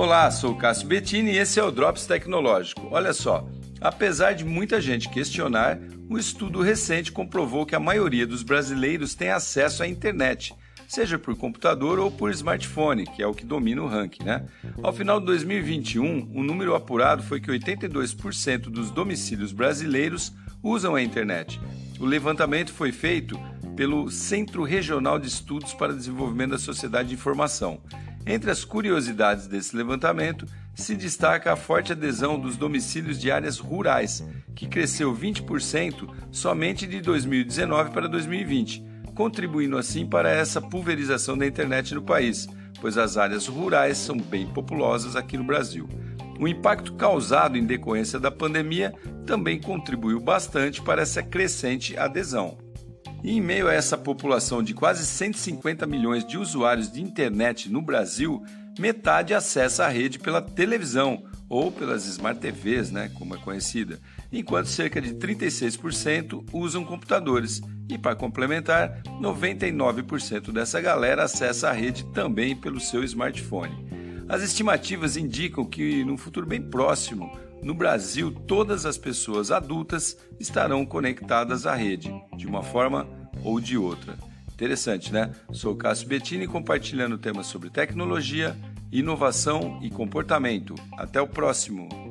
Olá, sou Cássio Bettini e esse é o Drops Tecnológico. Olha só, apesar de muita gente questionar, um estudo recente comprovou que a maioria dos brasileiros tem acesso à internet, seja por computador ou por smartphone, que é o que domina o ranking, né? Ao final de 2021, o número apurado foi que 82% dos domicílios brasileiros usam a internet. O levantamento foi feito pelo Centro Regional de Estudos para Desenvolvimento da Sociedade de Informação. Entre as curiosidades desse levantamento, se destaca a forte adesão dos domicílios de áreas rurais, que cresceu 20% somente de 2019 para 2020, contribuindo assim para essa pulverização da internet no país, pois as áreas rurais são bem populosas aqui no Brasil. O impacto causado em decorrência da pandemia também contribuiu bastante para essa crescente adesão. E em meio a essa população de quase 150 milhões de usuários de internet no Brasil, metade acessa a rede pela televisão ou pelas Smart TVs, né, como é conhecida, enquanto cerca de 36% usam computadores. E para complementar, 99% dessa galera acessa a rede também pelo seu smartphone. As estimativas indicam que no futuro bem próximo, no Brasil, todas as pessoas adultas estarão conectadas à rede, de uma forma ou de outra. Interessante, né? Sou Cássio Bettini compartilhando temas sobre tecnologia, inovação e comportamento. Até o próximo!